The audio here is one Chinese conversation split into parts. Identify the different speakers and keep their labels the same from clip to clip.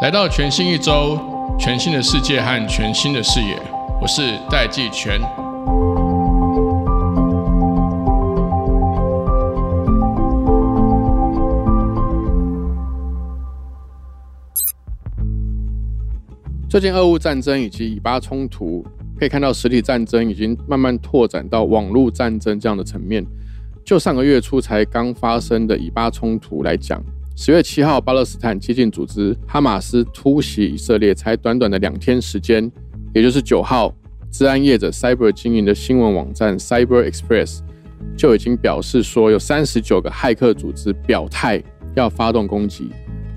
Speaker 1: 来到全新一周，全新的世界和全新的视野，我是戴季全。最近俄乌战争以及以巴冲突，可以看到实体战争已经慢慢拓展到网络战争这样的层面。就上个月初才刚发生的以巴冲突来讲，十月七号巴勒斯坦激进组织哈马斯突袭以色列，才短短的两天时间，也就是九号，治安业者 Cyber 经营的新闻网站 Cyber Express 就已经表示说，有三十九个骇客组织表态要发动攻击。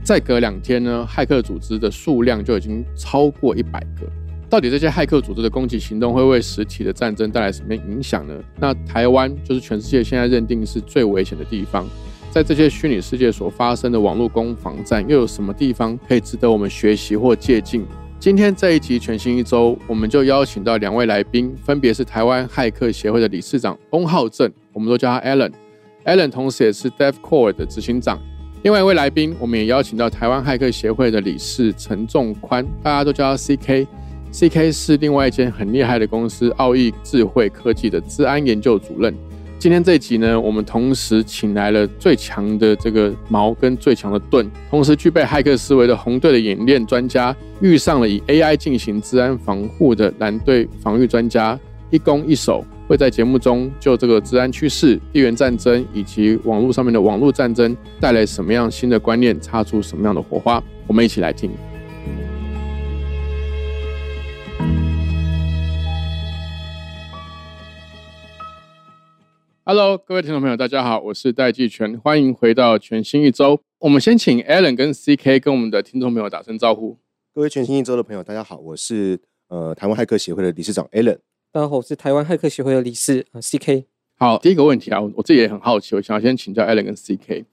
Speaker 1: 再隔两天呢，骇客组织的数量就已经超过一百个。到底这些骇客组织的攻击行动会为实体的战争带来什么影响呢？那台湾就是全世界现在认定是最危险的地方，在这些虚拟世界所发生的网络攻防战，又有什么地方可以值得我们学习或借鉴？今天这一集全新一周，我们就邀请到两位来宾，分别是台湾骇客协会的理事长翁浩正，我们都叫他 Allen，Allen 同时也是 DevCore 的执行长。另外一位来宾，我们也邀请到台湾骇客协会的理事陈仲宽，大家都叫他 CK。CK 是另外一间很厉害的公司奥义智慧科技的治安研究主任。今天这一集呢，我们同时请来了最强的这个矛跟最强的盾，同时具备骇客思维的红队的演练专家，遇上了以 AI 进行治安防护的蓝队防御专家，一攻一守。会在节目中就这个治安趋势、地缘战争以及网络上面的网络战争带来什么样新的观念，擦出什么样的火花？我们一起来听。Hello，各位听众朋友，大家好，我是戴季全，欢迎回到全新一周。我们先请 Alan 跟 CK 跟我们的听众朋友打声招呼。
Speaker 2: 各位全新一周的朋友，大家好，我是呃台湾骇客协会的理事长 Alan。
Speaker 3: 大家好，我是台湾骇客协会的理事啊，CK。
Speaker 1: 好，第一个问题啊，我自己也很好奇，我想要先请教 Allen 跟 CK，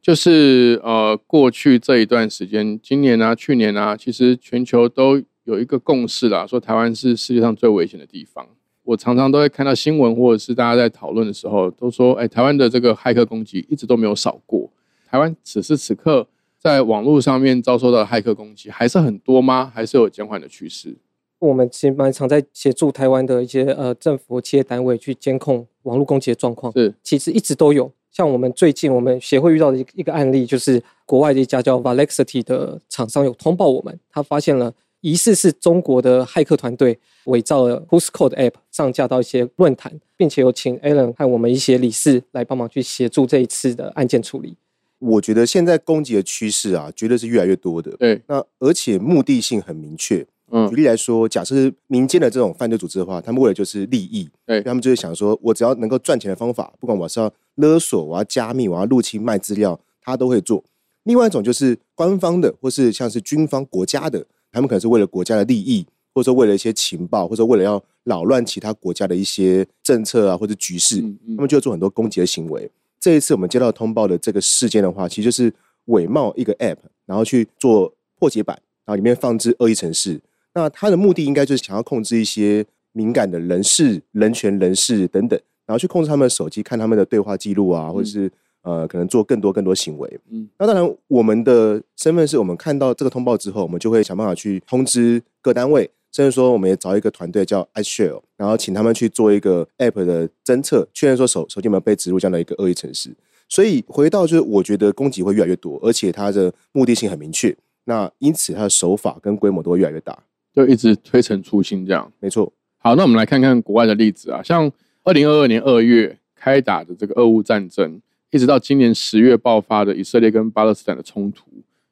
Speaker 1: 就是呃，过去这一段时间，今年啊，去年啊，其实全球都有一个共识啦，说台湾是世界上最危险的地方。我常常都会看到新闻，或者是大家在讨论的时候，都说，哎，台湾的这个骇客攻击一直都没有少过。台湾此时此刻在网络上面遭受到骇客攻击还是很多吗？还是有减缓的趋势？
Speaker 3: 我们其实蛮常在协助台湾的一些呃政府企业单位去监控网络攻击的状况。
Speaker 1: 是，
Speaker 3: 其实一直都有。像我们最近我们协会遇到的一一个案例，就是国外的一家叫 Valexity 的厂商有通报我们，他发现了疑似是中国的骇客团队伪造了 Who's Code App 上架到一些论坛，并且有请 Alan 和我们一些理事来帮忙去协助这一次的案件处理。
Speaker 2: 我觉得现在攻击的趋势啊，绝对是越来越多的。
Speaker 1: 对，
Speaker 2: 那而且目的性很明确。嗯举例来说，假设民间的这种犯罪组织的话，他们为了就是利益，
Speaker 1: 对，
Speaker 2: 他们就是想说，我只要能够赚钱的方法，不管我是要勒索，我要加密，我要入侵卖资料，他都会做。另外一种就是官方的，或是像是军方国家的，他们可能是为了国家的利益，或者说为了一些情报，或者为了要扰乱其他国家的一些政策啊或者局势，他们就做很多攻击的行为。这一次我们接到通报的这个事件的话，其实就是伪冒一个 App，然后去做破解版，然后里面放置恶意程式。那他的目的应该就是想要控制一些敏感的人士、人权人士等等，然后去控制他们的手机，看他们的对话记录啊，或者是呃，可能做更多更多行为。嗯，那当然，我们的身份是我们看到这个通报之后，我们就会想办法去通知各单位，甚至说我们也找一个团队叫 iShare，然后请他们去做一个 App 的侦测，确认说手手机有没有被植入这样的一个恶意程式。所以回到就是，我觉得攻击会越来越多，而且它的目的性很明确，那因此它的手法跟规模都会越来越大。
Speaker 1: 就一直推陈出新，这样
Speaker 2: 没错。
Speaker 1: 好，那我们来看看国外的例子啊，像二零二二年二月开打的这个俄乌战争，一直到今年十月爆发的以色列跟巴勒斯坦的冲突，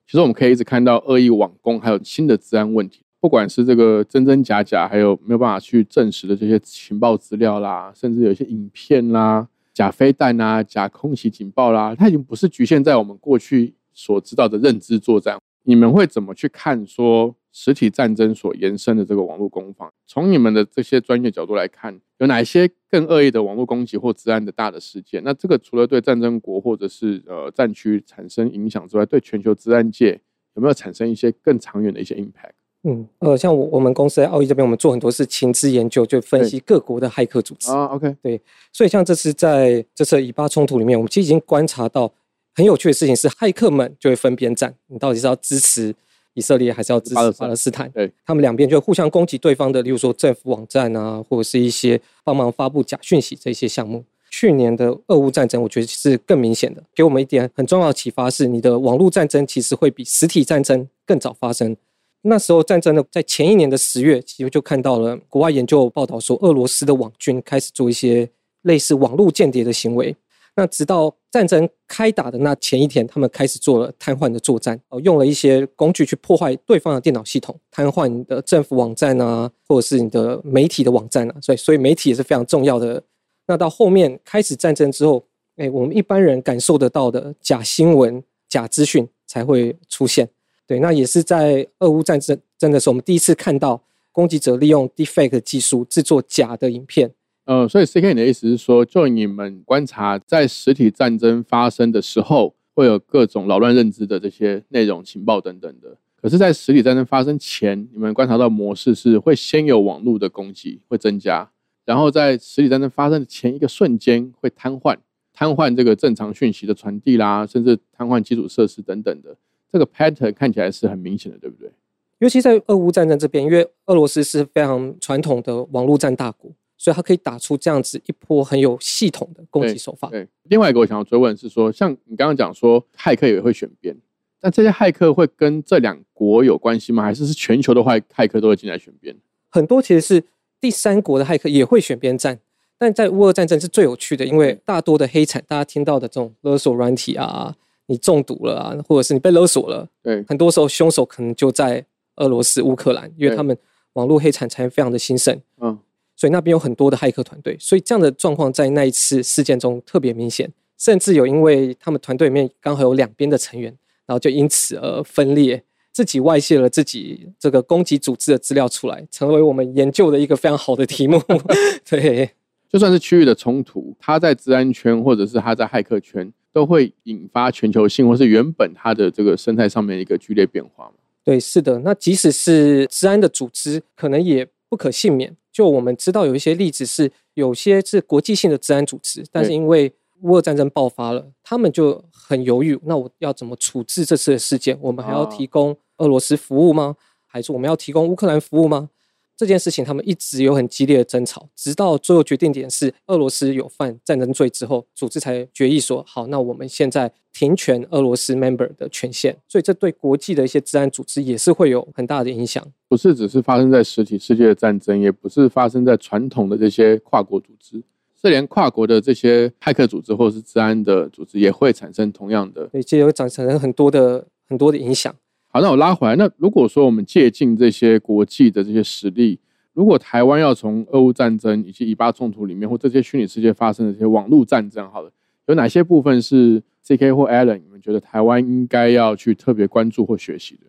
Speaker 1: 其实我们可以一直看到恶意网攻，还有新的治安问题，不管是这个真真假假，还有没有办法去证实的这些情报资料啦，甚至有一些影片啦、假飞弹啊、假空袭警报啦，它已经不是局限在我们过去所知道的认知作战。你们会怎么去看说？实体战争所延伸的这个网络攻防，从你们的这些专业角度来看，有哪一些更恶意的网络攻击或治安的大的事件？那这个除了对战争国或者是呃战区产生影响之外，对全球治安界有没有产生一些更长远的一些 impact？
Speaker 3: 嗯，呃，像我我们公司在奥义这边，我们做很多是情资研究，就分析各国的骇客组织
Speaker 1: 啊。OK，
Speaker 3: 对，所以像这次在这次以巴冲突里面，我们其实已经观察到很有趣的事情是，骇客们就会分边站，你到底是要支持以色列，还是要支持巴勒斯坦？
Speaker 1: 对，
Speaker 3: 他们两边就互相攻击对方的，例如说政府网站啊，或者是一些帮忙发布假讯息这些项目。去年的俄乌战争，我觉得是更明显的，给我们一点很重要的启发是，你的网络战争其实会比实体战争更早发生。那时候战争呢在前一年的十月，其实就看到了国外研究报道说，俄罗斯的网军开始做一些类似网络间谍的行为。那直到战争开打的那前一天，他们开始做了瘫痪的作战，哦，用了一些工具去破坏对方的电脑系统，瘫痪你的政府网站啊，或者是你的媒体的网站啊。所以，所以媒体也是非常重要的。那到后面开始战争之后，哎，我们一般人感受得到的假新闻、假资讯才会出现。对，那也是在俄乌战争真的是我们第一次看到攻击者利用 Deepfake 技术制作假的影片。
Speaker 1: 呃，所以 C K 你的意思是说，就你们观察，在实体战争发生的时候，会有各种扰乱认知的这些内容、情报等等的。可是，在实体战争发生前，你们观察到模式是会先有网络的攻击会增加，然后在实体战争发生的前一个瞬间会瘫痪，瘫痪这个正常讯息的传递啦，甚至瘫痪基础设施等等的。这个 pattern 看起来是很明显的，对不对？
Speaker 3: 尤其在俄乌战争这边，因为俄罗斯是非常传统的网络战大国。所以他可以打出这样子一波很有系统的攻击手法。
Speaker 1: 对，另外一个我想要追问是说，像你刚刚讲说，骇客也会选边，那这些骇客会跟这两国有关系吗？还是是全球的坏骇客都会进来选边？
Speaker 3: 很多其实是第三国的骇客也会选边站，但在乌俄战争是最有趣的，因为大多的黑产，大家听到的这种勒索软体啊，你中毒了啊，或者是你被勒索了，
Speaker 1: 对，
Speaker 3: 很多时候凶手可能就在俄罗斯、乌克兰，因为他们网络黑产才非常的兴盛。嗯。所以那边有很多的骇客团队，所以这样的状况在那一次事件中特别明显，甚至有因为他们团队里面刚好有两边的成员，然后就因此而分裂，自己外泄了自己这个攻击组织的资料出来，成为我们研究的一个非常好的题目。对，
Speaker 1: 就算是区域的冲突，它在治安圈或者是它在骇客圈，都会引发全球性或是原本它的这个生态上面一个剧烈变化
Speaker 3: 对，是的。那即使是治安的组织，可能也不可幸免。就我们知道有一些例子是，有些是国际性的治安组织，但是因为乌俄战争爆发了，他们就很犹豫。那我要怎么处置这次的事件？我们还要提供俄罗斯服务吗？还是我们要提供乌克兰服务吗？这件事情他们一直有很激烈的争吵，直到最后决定点是俄罗斯有犯战争罪之后，组织才决议说好，那我们现在停权俄罗斯 member 的权限。所以这对国际的一些治安组织也是会有很大的影响。
Speaker 1: 不是只是发生在实体世界的战争，也不是发生在传统的这些跨国组织，是连跨国的这些骇客组织或者是治安的组织也会产生同样的，
Speaker 3: 对，就有产生很多的很多的影响。
Speaker 1: 好，那我拉回来。那如果说我们借鉴这些国际的这些实例，如果台湾要从俄乌战争以及以巴冲突里面或这些虚拟世界发生的这些网络战争，好了，有哪些部分是 C.K. 或 Allen 你们觉得台湾应该要去特别关注或学习的？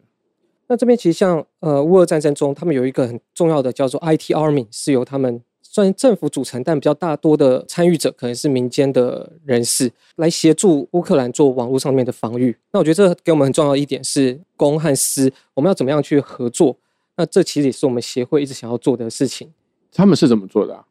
Speaker 3: 那这边其实像呃乌俄战争中，他们有一个很重要的叫做 IT Army，是由他们算政府组成，但比较大多的参与者可能是民间的人士来协助乌克兰做网络上面的防御。那我觉得这给我们很重要一点是公和私，我们要怎么样去合作？那这其实也是我们协会一直想要做的事情。
Speaker 1: 他们是怎么做的？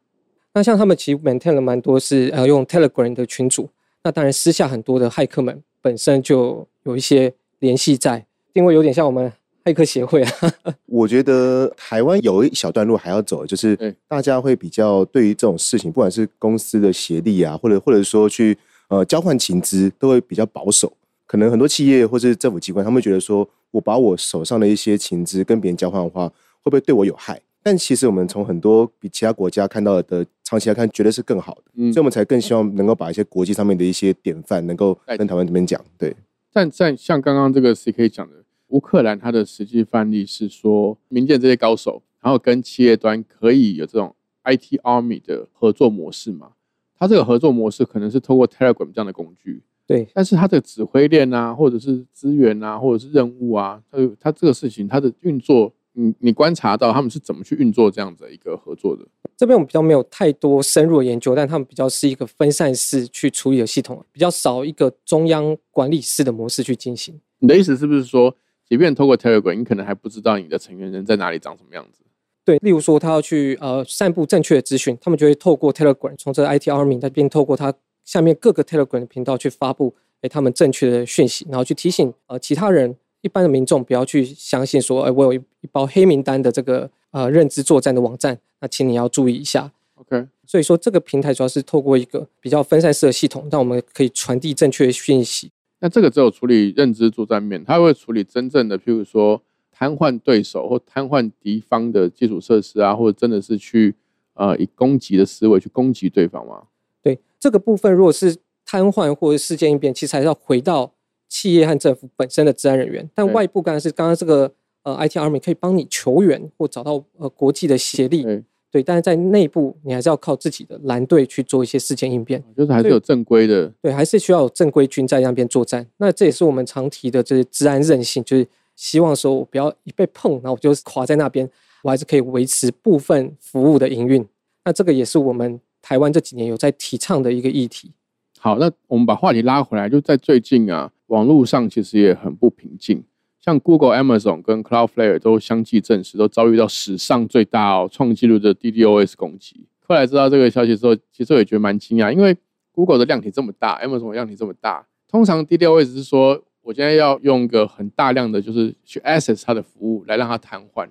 Speaker 3: 那像他们其实 maintain 了蛮多是呃用 Telegram 的群组。那当然私下很多的骇客们本身就有一些联系在，定位有点像我们。骇客协会啊，
Speaker 2: 我觉得台湾有一小段路还要走，就是大家会比较对于这种事情，不管是公司的协力啊，或者或者说去呃交换情资，都会比较保守。可能很多企业或是政府机关，他们觉得说我把我手上的一些情资跟别人交换的话，会不会对我有害？但其实我们从很多比其他国家看到的长期来看，绝对是更好的。嗯，所以我们才更希望能够把一些国际上面的一些典范，能够跟台湾这边讲。对，
Speaker 1: 但在像刚刚这个 C K 讲的。乌克兰它的实际范例是说，民间这些高手，然后跟企业端可以有这种 IT Army 的合作模式嘛？它这个合作模式可能是透过 Telegram 这样的工具，
Speaker 3: 对。
Speaker 1: 但是它的指挥链啊，或者是资源啊，或者是任务啊，它它这个事情它的运作，你你观察到他们是怎么去运作这样子一个合作的？
Speaker 3: 这边我们比较没有太多深入的研究，但他们比较是一个分散式去处理的系统，比较少一个中央管理式的模式去进行。
Speaker 1: 你的意思是不是说？即便透过 Telegram，你可能还不知道你的成员人在哪里，长什么样子。
Speaker 3: 对，例如说他要去呃散布正确的资讯，他们就会透过 Telegram，从这个 IT Army 那边透过他下面各个 Telegram 的频道去发布诶他们正确的讯息，然后去提醒呃其他人一般的民众不要去相信说，哎，我有一一包黑名单的这个呃认知作战的网站，那请你要注意一下。
Speaker 1: OK，
Speaker 3: 所以说这个平台主要是透过一个比较分散式的系统，让我们可以传递正确的讯息。
Speaker 1: 那这个只有处理认知作战面，它会处理真正的，譬如说瘫痪对手或瘫痪敌方的基础设施啊，或者真的是去呃以攻击的思维去攻击对方吗？
Speaker 3: 对这个部分，如果是瘫痪或者事件应变，其实还是要回到企业和政府本身的治安人员。但外部刚才是刚刚这个呃 IT Army 可以帮你求援或找到呃国际的协力，
Speaker 1: 对，
Speaker 3: 但是在内部，你还是要靠自己的蓝队去做一些事件应变。
Speaker 1: 就是还是有正规的，
Speaker 3: 对，还是需要有正规军在那边作战。那这也是我们常提的，就是治安韧性，就是希望说我不要一被碰，然后我就垮在那边，我还是可以维持部分服务的营运。那这个也是我们台湾这几年有在提倡的一个议题。
Speaker 1: 好，那我们把话题拉回来，就在最近啊，网络上其实也很不平静。像 Google、Amazon 跟 Cloudflare 都相继证实，都遭遇到史上最大哦创纪录的 DDoS 攻击。后来知道这个消息之后，其实我也觉得蛮惊讶，因为 Google 的量体这么大，Amazon 的量体这么大，通常 DDoS 是说我今天要用一个很大量的就是去 access 它的服务来让它瘫痪，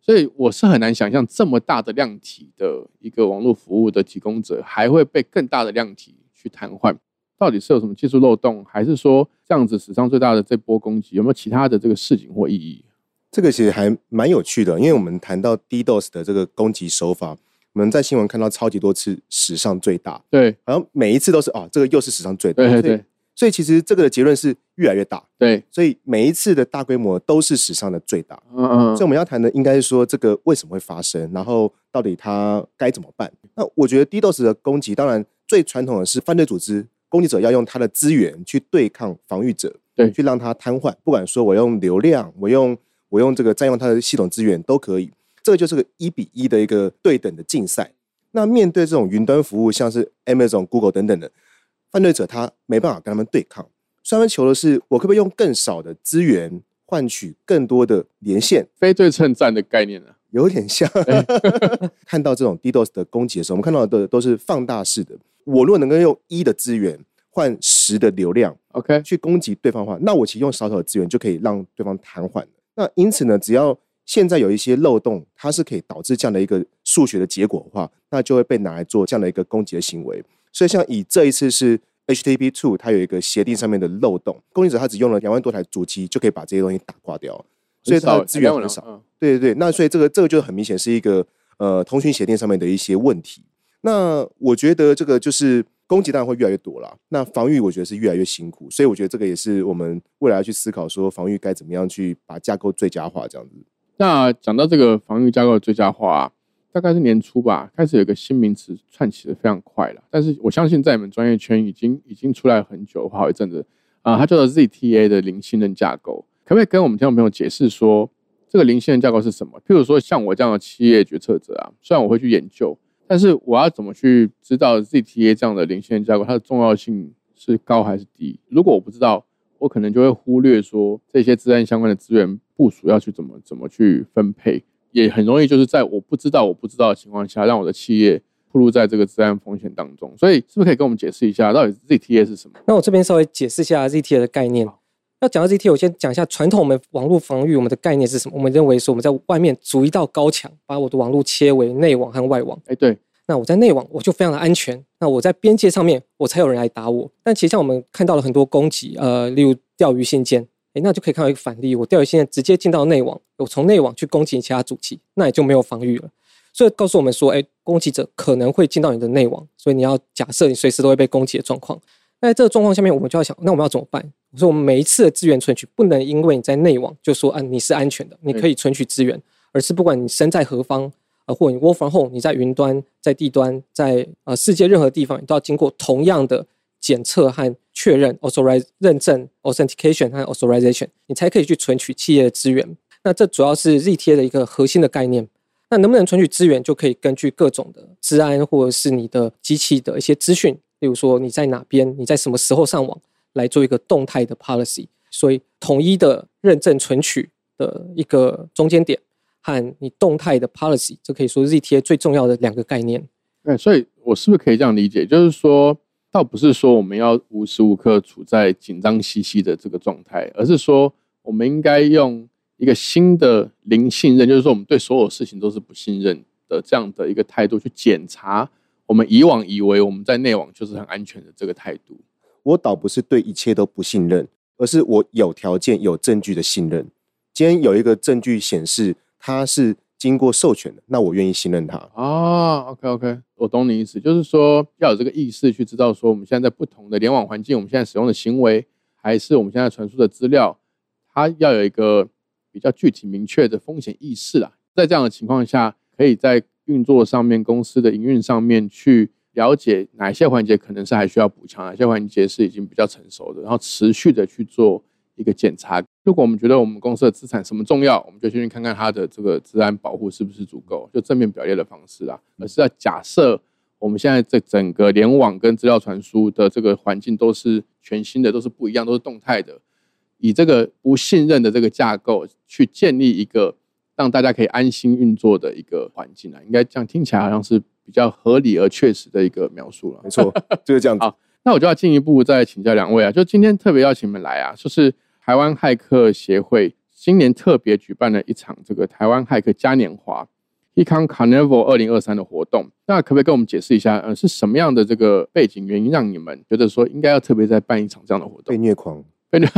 Speaker 1: 所以我是很难想象这么大的量体的一个网络服务的提供者，还会被更大的量体去瘫痪。到底是有什么技术漏洞，还是说这样子史上最大的这波攻击有没有其他的这个市景或意义？
Speaker 2: 这个其实还蛮有趣的，因为我们谈到 DDoS 的这个攻击手法，我们在新闻看到超级多次史上最大，
Speaker 1: 对
Speaker 2: 好像每一次都是啊，这个又是史上最大。
Speaker 1: 对
Speaker 2: 所以其实这个的结论是越来越大，
Speaker 1: 对，
Speaker 2: 所以每一次的大规模都是史上的最大。
Speaker 1: 嗯嗯
Speaker 2: 所以我们要谈的应该是说这个为什么会发生，然后到底它该怎么办？那我觉得 DDoS 的攻击，当然最传统的是犯罪组织攻击者要用他的资源去对抗防御者，
Speaker 1: 对
Speaker 2: 去让他瘫痪。不管说我用流量，我用我用这个占用他的系统资源都可以，这个就是个一比一的一个对等的竞赛。那面对这种云端服务，像是 Amazon、Google 等等的犯罪者，他没办法跟他们对抗，所以他们求的是我可不可以用更少的资源换取更多的连线。
Speaker 1: 非对称战的概念呢、
Speaker 2: 有点像。看到这种 DDoS 的攻击的时候，我们看到的都是放大式的。我如果能够用一的资源换十的流量
Speaker 1: OK，
Speaker 2: 去攻击对方的话，那我其实用少少的资源就可以让对方瘫痪了。那因此呢，只要现在有一些漏洞，它是可以导致这样的一个数学的结果的话，那就会被拿来做这样的一个攻击的行为。所以像以这一次是 HTTP two，它有一个协定上面的漏洞，攻击者他只用了两万多台主机就可以把这些东西打挂掉，所以它的资源很少。
Speaker 1: 嗯
Speaker 2: 对对对，那所以这个这个就很明显是一个呃通讯协定上面的一些问题。那我觉得这个就是攻击当然会越来越多啦，那防御我觉得是越来越辛苦，所以我觉得这个也是我们未来要去思考说防御该怎么样去把架构最佳化这样子。
Speaker 1: 那讲到这个防御架构的最佳化、啊，大概是年初吧，开始有一个新名词串起的非常快了。但是我相信在你们专业圈已经已经出来很久，好一阵子啊、它叫做 ZTA 的零信任架构。可不可以跟我们听众朋友解释说，这个零信任架构是什么？譬如说像我这样的企业决策者啊，虽然我会去研究，但是我要怎么去知道 ZTA 这样的零信任架构它的重要性是高还是低？如果我不知道，我可能就会忽略说这些治安相关的资源部署要去怎么怎么去分配，也很容易就是在我不知道我不知道的情况下，让我的企业暴露在这个治安风险当中。所以是不是可以跟我们解释一下，到底 ZTA 是什么？
Speaker 3: 那我这边稍微解释一下 ZTA 的概念。要讲到这一题我先讲一下传统我们网络防御我们的概念是什么。我们认为说我们在外面筑一道高墙，把我的网络切为内网和外网。
Speaker 1: 哎，对，
Speaker 3: 那我在内网我就非常的安全，那我在边界上面我才有人来打我。但其实像我们看到了很多攻击，呃，例如钓鱼信件，诶，那就可以看到一个反例，我钓鱼信件直接进到内网，我从内网去攻击其他主机，那也就没有防御了。所以告诉我们说，诶，攻击者可能会进到你的内网，所以你要假设你随时都会被攻击的状况。那在这个状况下面，我们就要想，那我们要怎么办？我说我们每一次的资源存取不能因为你在内网就说啊你是安全的，你可以存取资源，而是不管你身在何方，呃，或者你 work from home，你在云端、在地端、在呃世界任何地方，你都要经过同样的检测和确认 authorize 认证 authentication 和 authorization，你才可以去存取企业的资源。那这主要是 ZTA 的一个核心的概念。那能不能存取资源，就可以根据各种的治安或者是你的机器的一些资讯，例如说你在哪边，你在什么时候上网，来做一个动态的 policy。所以统一的认证存取的一个中间点。和你动态的 policy，这可以说是 ZTA 最重要的两个概念。
Speaker 1: 对，所以我是不是可以这样理解？就是说，倒不是说我们要无时无刻处在紧张兮兮的这个状态，而是说我们应该用一个新的零信任，就是说我们对所有事情都是不信任的这样的一个态度去检查我们以往以为我们在内网就是很安全的这个态度。
Speaker 2: 我倒不是对一切都不信任，而是我有条件、有证据的信任。今天有一个证据显示它是经过授权的，那我愿意信任它。
Speaker 1: 啊，OK OK，我懂你意思，就是说要有这个意识去知道说我们现在在不同的联网环境，我们现在使用的行为，还是我们现在传输的资料，它要有一个比较具体明确的风险意识啊。在这样的情况下，可以在运作上面、公司的营运上面去了解哪些环节可能是还需要补强，哪些环节是已经比较成熟的，然后持续的去做一个检查。如果我们觉得我们公司的资产什么重要，我们就先去看看它的这个治安保护是不是足够，就正面表列的方式啊，而是要假设我们现在这整个联网跟资料传输的这个环境都是全新的，都是不一样，都是动态的，以这个不信任的这个架构去建立一个让大家可以安心运作的一个环境啊，应该这样听起来好像是比较合理而确实的一个描述了。
Speaker 2: 没错，就是这样子。
Speaker 1: 好那我就要进一步再请教两位啊，就今天特别邀请你们来啊，就是台湾骇客协会今年特别举办了一场这个台湾骇客嘉年华 Econ Carnival 二零二三的活动。那可不可以跟我们解释一下，呃，是什么样的这个背景原因让你们觉得说应该要特别再办一场这样的活动被？
Speaker 2: 虐狂，
Speaker 1: 被虐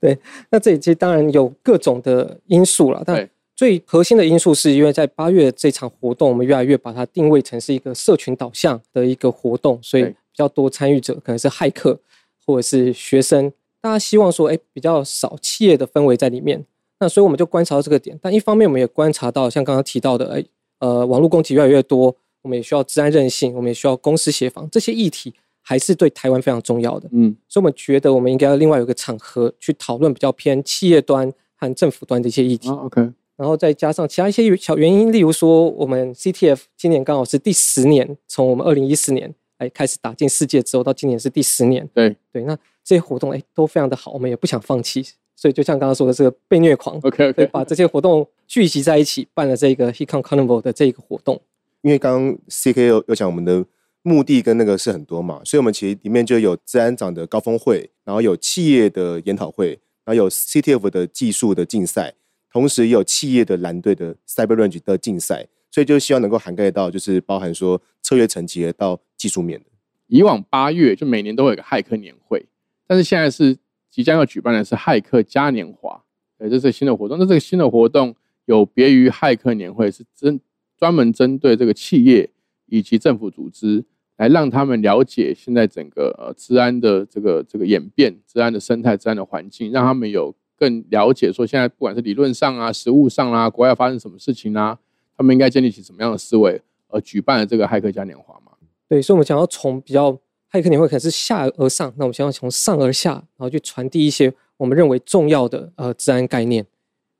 Speaker 3: 那这里其实当然有各种的因素了，但最核心的因素是因为在八月这场活动，我们越来越把它定位成是一个社群导向的一个活动，所以比较多参与者可能是骇客或者是学生，大家希望说，哎，比较少企业的氛围在里面。那所以我们就观察到这个点，但一方面我们也观察到，像刚刚提到的，哎，呃，网络攻击越来越多，我们也需要治安韧性，我们也需要公司协防，这些议题还是对台湾非常重要的。
Speaker 1: 嗯，
Speaker 3: 所以我们觉得我们应该要另外有一个场合去讨论比较偏企业端和政府端的一些议题，
Speaker 1: 啊，OK，
Speaker 3: 然后再加上其他一些小原因，例如说我们 CTF 今年刚好是第十年，从我们二零一四年哎开始打进世界之后，到今年是第十年，
Speaker 1: 对。
Speaker 3: 对，那这些活动哎都非常的好，我们也不想放弃，所以就像刚刚说的这个被虐狂
Speaker 1: ，，OK
Speaker 3: 对
Speaker 1: ，OK，
Speaker 3: 把这些活动聚集在一起，办了这个 Hecon Carnival 的这个活动。
Speaker 2: 因为刚刚 CK 有有讲我们的目的跟那个是很多嘛，所以我们其实里面就有治安长的高峰会，然后有企业的研讨会，然后有 CTF 的技术的竞赛，同时也有企业的蓝队的 Cyber Range 的竞赛，所以就希望能够涵盖到就是包含说策略层级到技术面的。
Speaker 1: 以往八月就每年都会有个骇客年会，但是现在是即将要举办的是骇客嘉年华，对，这是新的活动。那这个新的活动有别于骇客年会，是针专门针对这个企业以及政府组织，来让他们了解现在整个呃治安的这个这个演变、治安的生态、治安的环境，让他们有更了解说现在不管是理论上啊、实务上啦、国外发生什么事情啊，他们应该建立起什么样的思维，而举办了这个骇客嘉年华嘛。
Speaker 3: 对，所以我们想要从比较骇客年会可能是下而上，那我们想要从上而下，然后去传递一些我们认为重要的呃治安概念。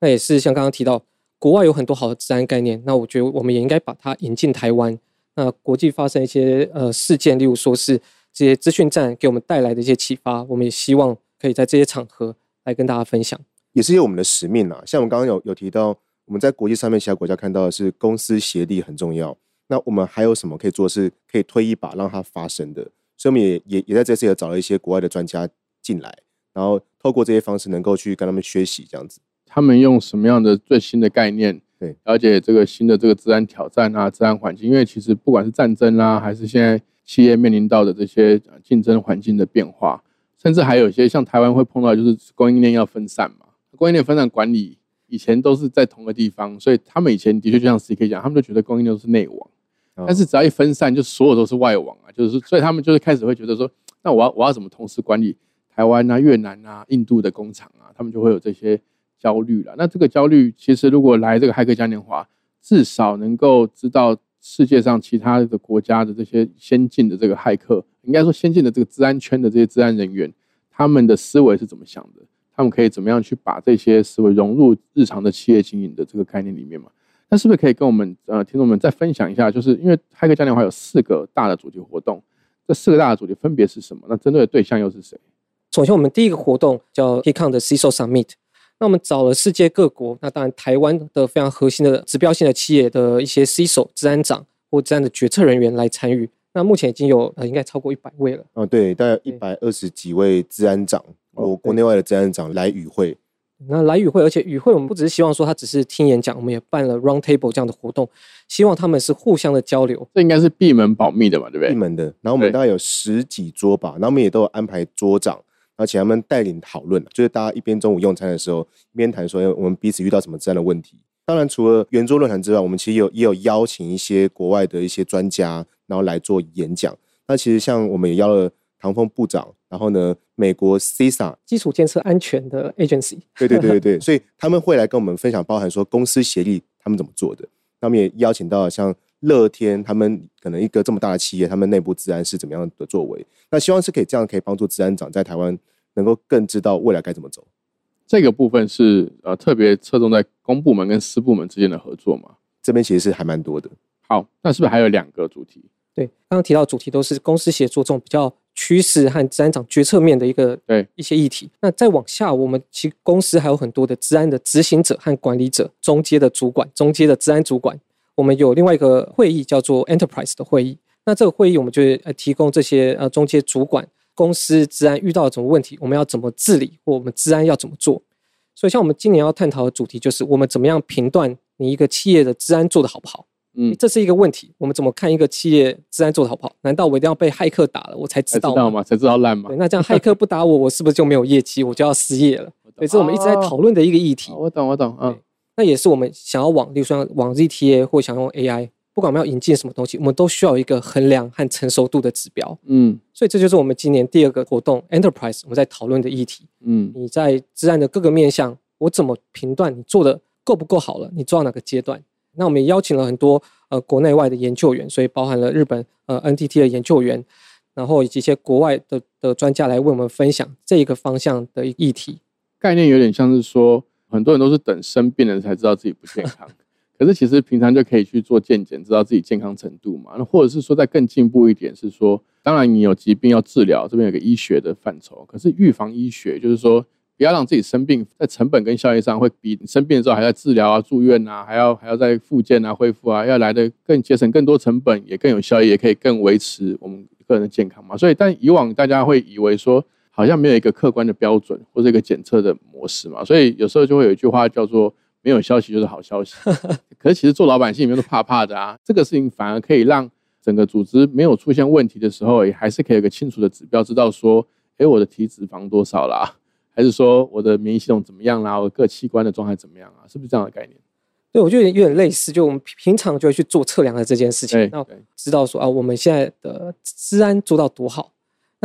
Speaker 3: 那也是像刚刚提到，国外有很多好的治安概念，那我觉得我们也应该把它引进台湾。那国际发生一些呃事件，例如说是这些资讯站给我们带来的一些启发，我们也希望可以在这些场合来跟大家分享。
Speaker 2: 也是有我们的使命啊。像我们刚刚有有提到，我们在国际上面其他国家看到的是公司协力很重要。那我们还有什么可以做，是可以推一把让它发生的？所以我们也也也在这次也找了一些国外的专家进来，然后透过这些方式能够去跟他们学习，这样子。
Speaker 1: 他们用什么样的最新的概念，
Speaker 2: 对，
Speaker 1: 了解这个新的这个治安挑战啊、治安环境，因为其实不管是战争啦、还是现在企业面临到的这些呃竞争环境的变化，甚至还有一些像台湾会碰到，就是供应链要分散嘛，供应链分散管理以前都是在同个地方，所以他们以前的确就像 CK 讲，他们就觉得供应链都是内网。
Speaker 2: 哦。
Speaker 1: 但是只要一分散，就所有都是外网啊，就是所以他们就是开始会觉得说，那我要我要怎么同时管理台湾啊、越南啊、印度的工厂啊，他们就会有这些焦虑了。那这个焦虑其实如果来这个骇客嘉年华，至少能够知道世界上其他的国家的这些先进的这个骇客，应该说先进的这个治安圈的这些治安人员，他们的思维是怎么想的？他们可以怎么样去把这些思维融入日常的企业经营的这个概念里面嘛？那是不是可以跟我们呃听众们再分享一下？就是因为骇客嘉年华有四个大的主题活动，这四个大的主题分别是什么？那针对的对象又是谁？
Speaker 3: 首先，我们第一个活动叫 Hecon 的 CISO Summit。那我们找了世界各国，那当然台湾的非常核心的指标性的企业的一些 CISO 治安长或治安的决策人员来参与。那目前已经有呃应该超过一百位了。
Speaker 2: 哦，对，大概一百二十几位治安长，
Speaker 1: 哦
Speaker 2: 我国内外的治安长来与会。
Speaker 3: 那来与会，而且与会我们不只是希望说他只是听演讲，我们也办了 round table 这样的活动，希望他们是互相的交流。
Speaker 1: 这应该是闭门保密的嘛，对不对？
Speaker 2: 闭门的，然后我们大概有十几桌吧，然后我们也都有安排桌长，而且他们带领讨论，就是大家一边中午用餐的时候，一边谈说哎我们彼此遇到什么这样的问题。当然，除了圆桌论坛之外，我们其实有也有邀请一些国外的一些专家，然后来做演讲。那其实像我们也邀了唐峰部长，然后呢，美国 CISA
Speaker 3: 基础建设安全的 agency，
Speaker 2: 对对对对对，所以他们会来跟我们分享，包含说公司协力他们怎么做的。那我们也邀请到像乐天，他们可能一个这么大的企业，他们内部治安是怎么样的作为？那希望是可以这样，可以帮助治安长在台湾能够更知道未来该怎么走。
Speaker 1: 这个部分是呃特别侧重在公部门跟私部门之间的合作嘛。
Speaker 2: 这边其实是还蛮多的。
Speaker 1: 好，那是不是还有两个主题？
Speaker 3: 对，刚刚提到主题都是公司协作这种比较趋势和治安长决策面的一个
Speaker 1: 对
Speaker 3: 一些议题。那再往下，我们其实公司还有很多的治安的执行者和管理者，中阶的主管、中阶的治安主管。我们有另外一个会议叫做 Enterprise 的会议。那这个会议我们就会呃提供这些呃中介主管公司治安遇到了什么问题，我们要怎么治理，或我们治安要怎么做。所以，像我们今年要探讨的主题就是我们怎么样评断你一个企业的治安做得好不好。
Speaker 1: 嗯，
Speaker 3: 这是一个问题。我们怎么看一个企业治安做得好不好？难道我一定要被骇客打了我才知道吗？
Speaker 1: 才知道吗？才知道烂吗
Speaker 3: 对，？那这样骇客不打我，我是不是就没有业绩，我就要失业了？对，这是我们一直在讨论的一个议题。
Speaker 1: 哦我懂，我懂，嗯
Speaker 3: 对，那也是我们想要往，例如说往 ZTA 或想用 AI，不管我们要引进什么东西，我们都需要一个衡量和成熟度的指标。
Speaker 1: 嗯
Speaker 3: 所以这就是我们今年第二个活动 Enterprise 我们在讨论的议题。
Speaker 1: 嗯，
Speaker 3: 你在自然的各个面向，我怎么评断你做的够不够好了？你做到哪个阶段？那我们也邀请了很多呃国内外的研究员，所以包含了日本呃 NTT 的研究员，然后以及一些国外的的专家来为我们分享这一个方向的议题。
Speaker 1: 概念有点像是说，很多人都是等生病了才知道自己不健康，可是其实平常就可以去做健检，知道自己健康程度嘛。那或者是说再更进步一点，是说，当然你有疾病要治疗，这边有个医学的范畴，可是预防医学就是说。不要让自己生病，在成本跟效益上会比你生病之后还在治疗啊、住院啊，还要还要在复健啊、恢复啊，要来的更节省更多成本，也更有效益，也可以更维持我们个人的健康嘛。所以，但以往大家会以为说，好像没有一个客观的标准或者一个检测的模式嘛，所以有时候就会有一句话叫做“没有消息就是好消息 ”。可是其实做老板心里面都怕怕的啊，这个事情反而可以让整个组织没有出现问题的时候，也还是可以有个清楚的指标，知道说，哎，我的体脂肪多少啦，还是说我的免疫系统怎么样啦，我各器官的状态怎么样啊，是不是这样的概念？
Speaker 3: 对，我觉得有点类似，就我们平常就会去做测量的这件事情，那知道说啊，我们现在的治安做到多好。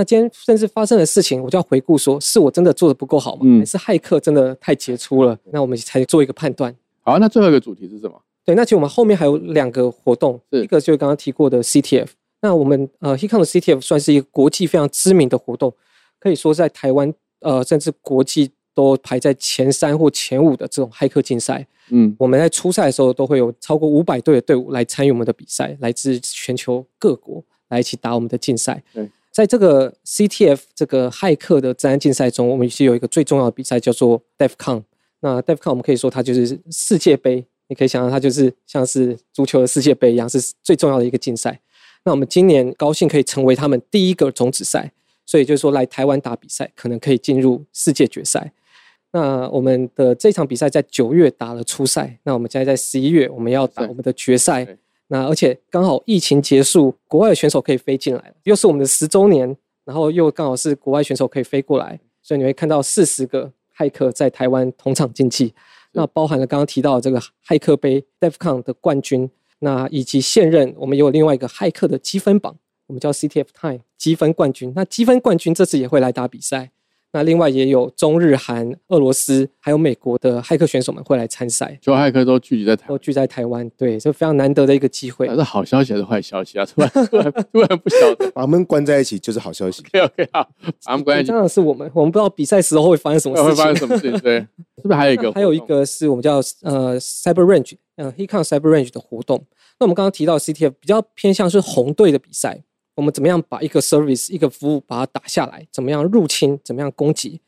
Speaker 3: 那今天甚至发生的事情，我就要回顾说，是我真的做的不够好吗？
Speaker 1: 嗯
Speaker 3: 还是骇客真的太杰出了？那我们才做一个判断。
Speaker 1: 好，那最后一个主题是什么？
Speaker 3: 对，那其实我们后面还有两个活动，一个就是刚刚提过的 CTF。那我们呃 HeCon 的 CTF 算是一个国际非常知名的活动，可以说在台湾呃甚至国际都排在前三或前五的这种骇客竞赛。
Speaker 1: 嗯
Speaker 3: 我们在初赛的时候都会有超过五百队的队伍来参与我们的比赛，来自全球各国来一起打我们的竞赛
Speaker 1: 对。
Speaker 3: 在这个 CTF 这个骇客的治安竞赛中，我们是有一个最重要的比赛叫做 DefCon。那 DefCon 我们可以说它就是世界杯，你可以想象它就是像是足球的世界杯一样，是最重要的一个竞赛。那我们今年高兴可以成为他们第一个种子赛，所以就是说来台湾打比赛，可能可以进入世界决赛。那我们的这场比赛在九月打了初赛，那我们现在在十一月我们要打我们的决赛
Speaker 1: 对。
Speaker 3: 那而且刚好疫情结束，国外的选手可以飞进来了，又是我们的十周年，然后又刚好是国外选手可以飞过来，所以你会看到四十个骇客在台湾同场竞技。那包含了刚刚提到的这个骇客杯 DefCon 的冠军，那以及现任我们也有另外一个骇客的积分榜，我们叫 CTF Time 积分冠军。那积分冠军这次也会来打比赛。那另外也有中日韩、俄罗斯还有美国的骇客选手们会来参赛，
Speaker 1: 就骇客都聚集在台湾，
Speaker 3: 都聚在台湾，对，这非常难得的一个机会
Speaker 1: 那。是好消息还是坏消息啊？突然突然突然不晓得。
Speaker 2: 把他们关在一起就是好消息。
Speaker 1: OK OK 好，把他们关在一起
Speaker 3: 当，然是我们，我们不知道比赛时候会发生什么事情。
Speaker 1: 发生什么事情？对，是不是还有一个？
Speaker 3: 还有一个是我们叫呃 Cyber Range，呃 HeCon Cyber Range 的活动。那我们刚刚提到 CTF 比较偏向是红队的比赛，我们怎么样把一个 service 一个服务把它打下来，怎么样入侵，怎么样攻击。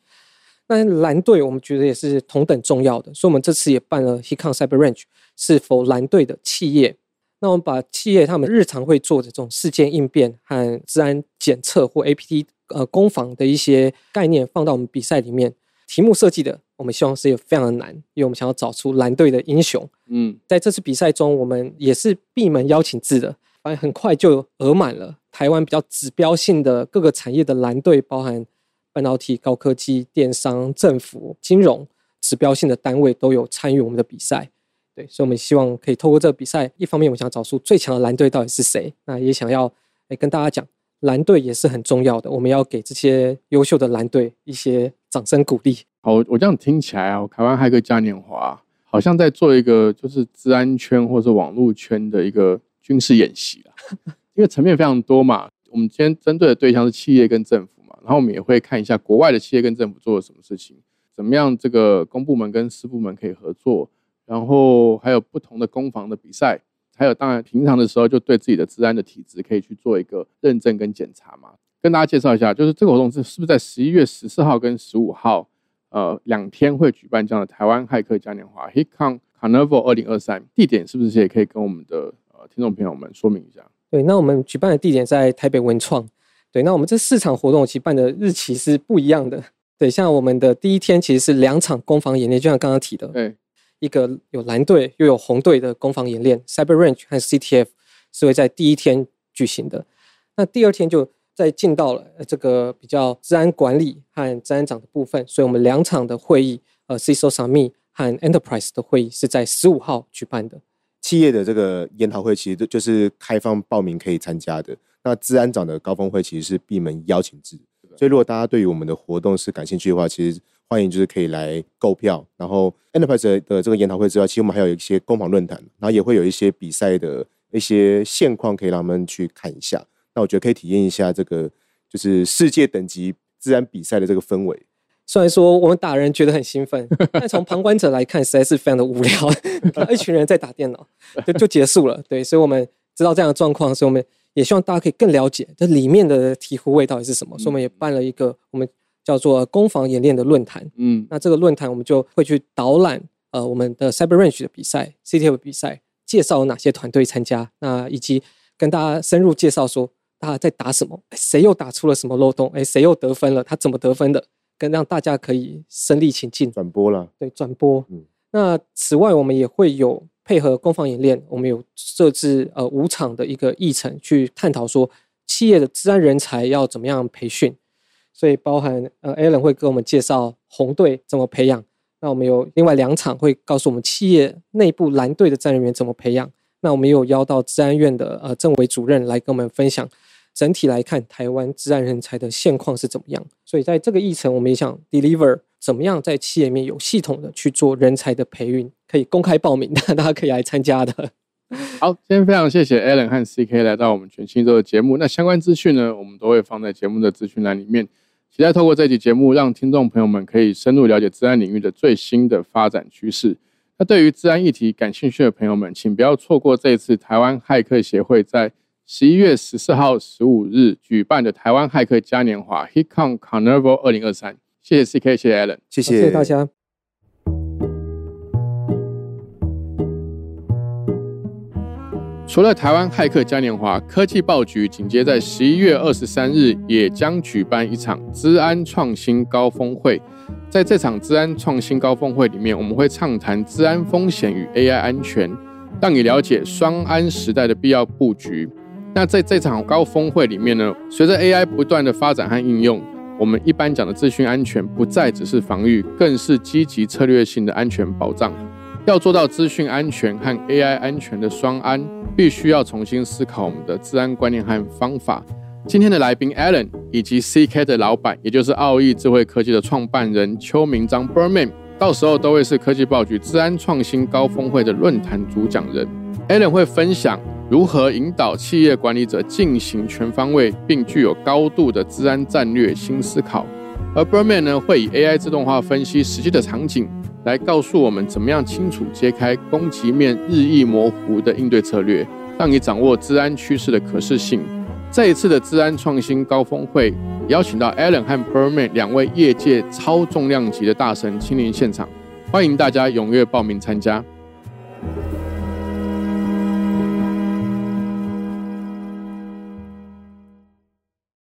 Speaker 3: 那蓝队我们觉得也是同等重要的，所以我们这次也办了 HeCon Cyber Range，是否蓝队的企业。那我们把企业他们日常会做的这种事件应变和治安检测或 APT 呃攻防的一些概念放到我们比赛里面，题目设计的我们希望是有非常的难，因为我们想要找出蓝队的英雄。
Speaker 1: 嗯，
Speaker 3: 在这次比赛中，我们也是闭门邀请制的，反正很快就额满了。台湾比较指标性的各个产业的蓝队，包含半导体、高科技、电商、政府、金融指标性的单位都有参与我们的比赛。对，所以我们希望可以透过这个比赛，一方面我们想找出最强的蓝队到底是谁，那也想要诶跟大家讲，蓝队也是很重要的，我们要给这些优秀的蓝队一些掌声鼓励。
Speaker 1: 好，我这样听起来啊，台湾还有个嘉年华好像在做一个就是治安圈或者网络圈的一个军事演习啊，因为层面非常多嘛。我们今天针对的对象是企业跟政府嘛，然后我们也会看一下国外的企业跟政府做了什么事情，怎么样这个公部门跟私部门可以合作。然后还有不同的攻防的比赛，还有当然平常的时候就对自己的治安的体质可以去做一个认证跟检查嘛。跟大家介绍一下，就是这个活动是是不是在十一月十四号跟十五号，呃，两天会举办这样的台湾骇客嘉年华 HitCon Carnival 二零二三，地点是不是也可以跟我们的呃听众朋友们说明一下？
Speaker 3: 对，那我们举办的地点在台北文创。对，那我们这四场活动其实办的日期是不一样的。对，像我们的第一天其实是两场攻防演练，就像刚刚提的。
Speaker 1: 对。
Speaker 3: 一个有蓝队又有红队的攻防演练，Cyber Range 和 CTF 是会在第一天举行的。那第二天就再进到了这个比较治安管理和治安长的部分，所以我们两场的会议，呃，CISO Summit 和 Enterprise 的会议是在十五号举办的。
Speaker 2: 企业的这个研讨会其实就是开放报名可以参加的。那治安长的高峰会其实是闭门邀请制，所以如果大家对于我们的活动是感兴趣的话，其实。欢迎，就是可以来购票。然后 Enterprise 的这个研讨会之外，其实我们还有一些攻防论坛，然后也会有一些比赛的一些现况，可以让他们去看一下。那我觉得可以体验一下这个就是世界等级治安比赛的这个氛围。
Speaker 3: 虽然说我们打人觉得很兴奋，但从旁观者来看，实在是非常的无聊。一群人在打电脑，就就结束了。对，所以我们知道这样的状况，所以我们也希望大家可以更了解这里面的醍醐味到底是什么。所以我们也办了一个我们。叫做攻防演练的论坛，嗯，那这个论坛我们就会去导览，呃，我们的 Cyber Range 的比赛，CTF 比赛，介绍哪些团队参加，那以及跟大家深入介绍说大家在打什么，谁又打出了什么漏洞，哎，谁又得分了，他怎么得分的，跟让大家可以身临其境
Speaker 2: 转播了，
Speaker 3: 对，转播。嗯，那此外我们也会有配合攻防演练，我们有设置呃五场的一个议程去探讨说企业的治安人才要怎么样培训。所以包含呃，Alan 会给我们介绍红队怎么培养。那我们有另外两场会告诉我们企业内部蓝队的战人员怎么培养。那我们有邀到治安院的呃政委主任来跟我们分享，整体来看台湾治安人才的现况是怎么样。所以在这个议程，我们也想 deliver 怎么样在企业里面有系统的去做人才的培育，可以公开报名，大家可以来参加的。
Speaker 1: 好，今天非常谢谢 Alan 和 CK 来到我们全新周的节目。那相关资讯呢，我们都会放在节目的资讯栏里面。期待透过这期节目，让听众朋友们可以深入了解治安领域的最新的发展趋势。那对于治安议题感兴趣的朋友们，请不要错过这次台湾骇客协会在十一月十四号、十五日举办的台湾骇客嘉年华 HitCon Carnival 二零二三。谢谢 CK，谢谢 Alan，
Speaker 2: 谢
Speaker 3: 谢大家。
Speaker 1: 除了台湾骇客嘉年华，科技报局紧接在十一月二十三日也将举办一场资安创新高峰会。在这场资安创新高峰会里面，我们会畅谈资安风险与 AI 安全，让你了解双安时代的必要布局。那在这场高峰会里面呢，随着 AI 不断的发展和应用，我们一般讲的资讯安全不再只是防御，更是积极策略性的安全保障。要做到资讯安全和 AI 安全的双安，必须要重新思考我们的治安观念和方法。今天的来宾 Alan 以及 CK 的老板，也就是奥义智慧科技的创办人邱明章 Berman，到时候都会是科技报局治安创新高峰会的论坛主讲人。Alan 会分享如何引导企业管理者进行全方位并具有高度的治安战略新思考，而 Berman 呢会以 AI 自动化分析实际的场景。来告诉我们怎么样清楚揭开攻击面日益模糊的应对策略，让你掌握治安趋势的可视性。这一次的治安创新高峰会邀请到 Alan 和 Berman 两位业界超重量级的大神亲临现场，欢迎大家踊跃报名参加。